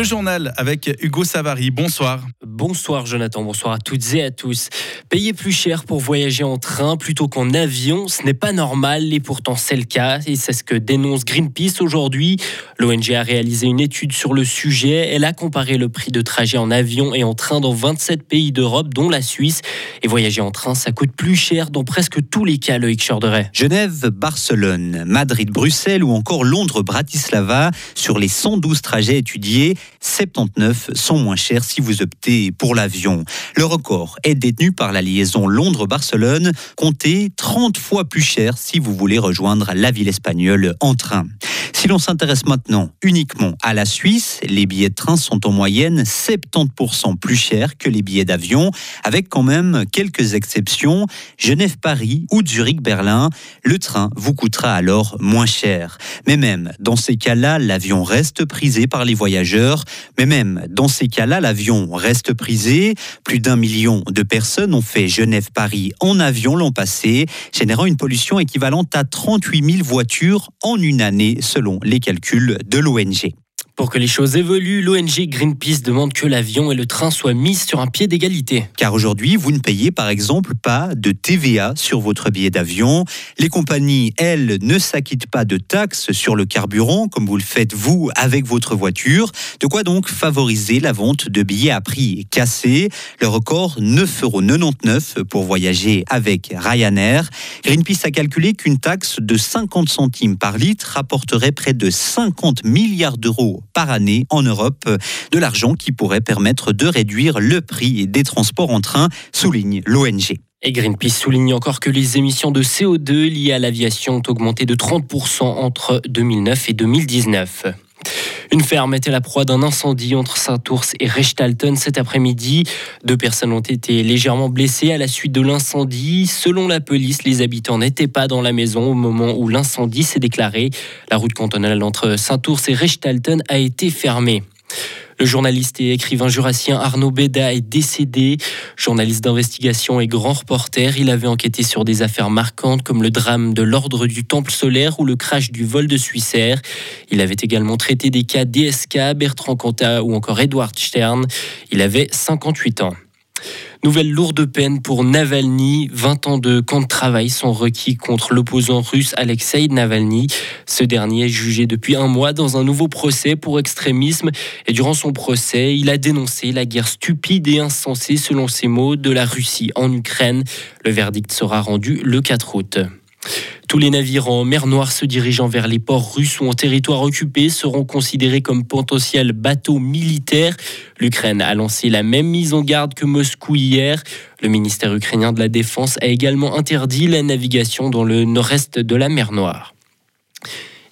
Le journal avec Hugo Savary. Bonsoir. Bonsoir Jonathan, bonsoir à toutes et à tous. Payer plus cher pour voyager en train plutôt qu'en avion, ce n'est pas normal et pourtant c'est le cas et c'est ce que dénonce Greenpeace aujourd'hui. L'ONG a réalisé une étude sur le sujet. Elle a comparé le prix de trajet en avion et en train dans 27 pays d'Europe, dont la Suisse. Et voyager en train, ça coûte plus cher dans presque tous les cas, Loïc Chorderet. Genève, Barcelone, Madrid, Bruxelles ou encore Londres, Bratislava. Sur les 112 trajets étudiés, 79 sont moins chers si vous optez pour l'avion. Le record est détenu par la liaison Londres-Barcelone, comptez 30 fois plus cher si vous voulez rejoindre la ville espagnole en train. Si l'on s'intéresse maintenant uniquement à la Suisse, les billets de train sont en moyenne 70% plus chers que les billets d'avion, avec quand même quelques exceptions. Genève-Paris ou Zurich-Berlin, le train vous coûtera alors moins cher. Mais même dans ces cas-là, l'avion reste prisé par les voyageurs. Mais même dans ces cas-là, l'avion reste Plus d'un million de personnes ont fait Genève-Paris en avion l'an passé, générant une pollution équivalente à 38 000 voitures en une année selon les calculs de l'ONG. Pour que les choses évoluent, l'ONG Greenpeace demande que l'avion et le train soient mis sur un pied d'égalité. Car aujourd'hui, vous ne payez par exemple pas de TVA sur votre billet d'avion. Les compagnies, elles, ne s'acquittent pas de taxes sur le carburant comme vous le faites vous avec votre voiture. De quoi donc favoriser la vente de billets à prix cassé. Le record 9,99 euros pour voyager avec Ryanair. Greenpeace a calculé qu'une taxe de 50 centimes par litre rapporterait près de 50 milliards d'euros par année en Europe, de l'argent qui pourrait permettre de réduire le prix des transports en train, souligne l'ONG. Et Greenpeace souligne encore que les émissions de CO2 liées à l'aviation ont augmenté de 30% entre 2009 et 2019. Une ferme était la proie d'un incendie entre Saint-Ours et Rechtalten cet après-midi. Deux personnes ont été légèrement blessées à la suite de l'incendie. Selon la police, les habitants n'étaient pas dans la maison au moment où l'incendie s'est déclaré. La route cantonale entre Saint-Ours et Rechtalten a été fermée. Le journaliste et écrivain jurassien Arnaud Beda est décédé. Journaliste d'investigation et grand reporter, il avait enquêté sur des affaires marquantes comme le drame de l'ordre du Temple solaire ou le crash du vol de Suissair. Il avait également traité des cas DSK, Bertrand Cantat ou encore Edward Stern. Il avait 58 ans. Nouvelle lourde peine pour Navalny. 20 ans de camp de travail sont requis contre l'opposant russe Alexei Navalny. Ce dernier est jugé depuis un mois dans un nouveau procès pour extrémisme. Et durant son procès, il a dénoncé la guerre stupide et insensée, selon ses mots, de la Russie en Ukraine. Le verdict sera rendu le 4 août. Tous les navires en mer Noire se dirigeant vers les ports russes ou en territoire occupé seront considérés comme potentiels bateaux militaires. L'Ukraine a lancé la même mise en garde que Moscou hier. Le ministère ukrainien de la Défense a également interdit la navigation dans le nord-est de la mer Noire.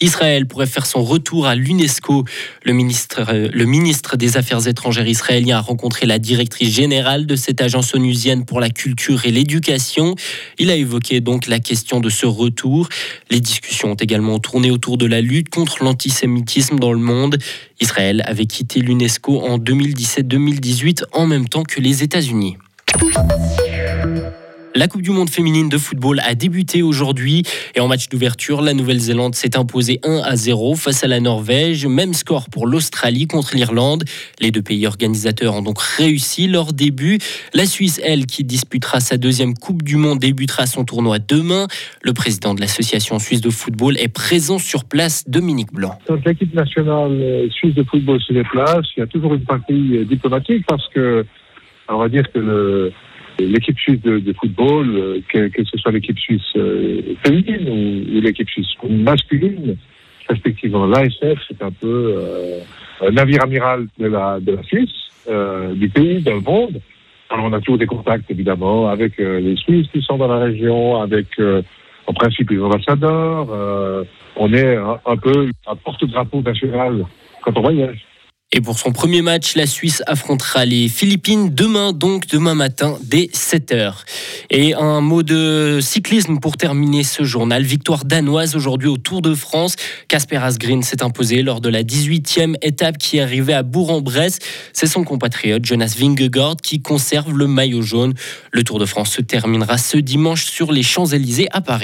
Israël pourrait faire son retour à l'UNESCO. Le ministre, euh, le ministre des Affaires étrangères israélien a rencontré la directrice générale de cette agence onusienne pour la culture et l'éducation. Il a évoqué donc la question de ce retour. Les discussions ont également tourné autour de la lutte contre l'antisémitisme dans le monde. Israël avait quitté l'UNESCO en 2017-2018 en même temps que les États-Unis. La Coupe du Monde féminine de football a débuté aujourd'hui et en match d'ouverture, la Nouvelle-Zélande s'est imposée 1 à 0 face à la Norvège. Même score pour l'Australie contre l'Irlande. Les deux pays organisateurs ont donc réussi leur début. La Suisse, elle, qui disputera sa deuxième Coupe du Monde, débutera son tournoi demain. Le président de l'association suisse de football est présent sur place, Dominique Blanc. L'équipe nationale euh, suisse de football se déplace, il y a toujours une partie euh, diplomatique parce que on va dire que le, l'équipe suisse de, football, euh, que, ce soit l'équipe suisse euh, féminine ou, l'équipe suisse masculine, respectivement l'ASF, c'est un peu euh, un navire amiral de la, de la Suisse, du pays, dans le monde. Alors on a toujours des contacts évidemment avec les Suisses qui sont dans la région, avec en principe les ambassadeurs. on est un, un peu un porte-drapeau national quand on voyage. Et pour son premier match, la Suisse affrontera les Philippines demain, donc demain matin, dès 7h. Et un mot de cyclisme pour terminer ce journal. Victoire danoise aujourd'hui au Tour de France. Casper Asgreen s'est imposé lors de la 18e étape qui est arrivée à Bourg-en-Bresse. C'est son compatriote Jonas Vingegaard qui conserve le maillot jaune. Le Tour de France se terminera ce dimanche sur les Champs-Élysées à Paris.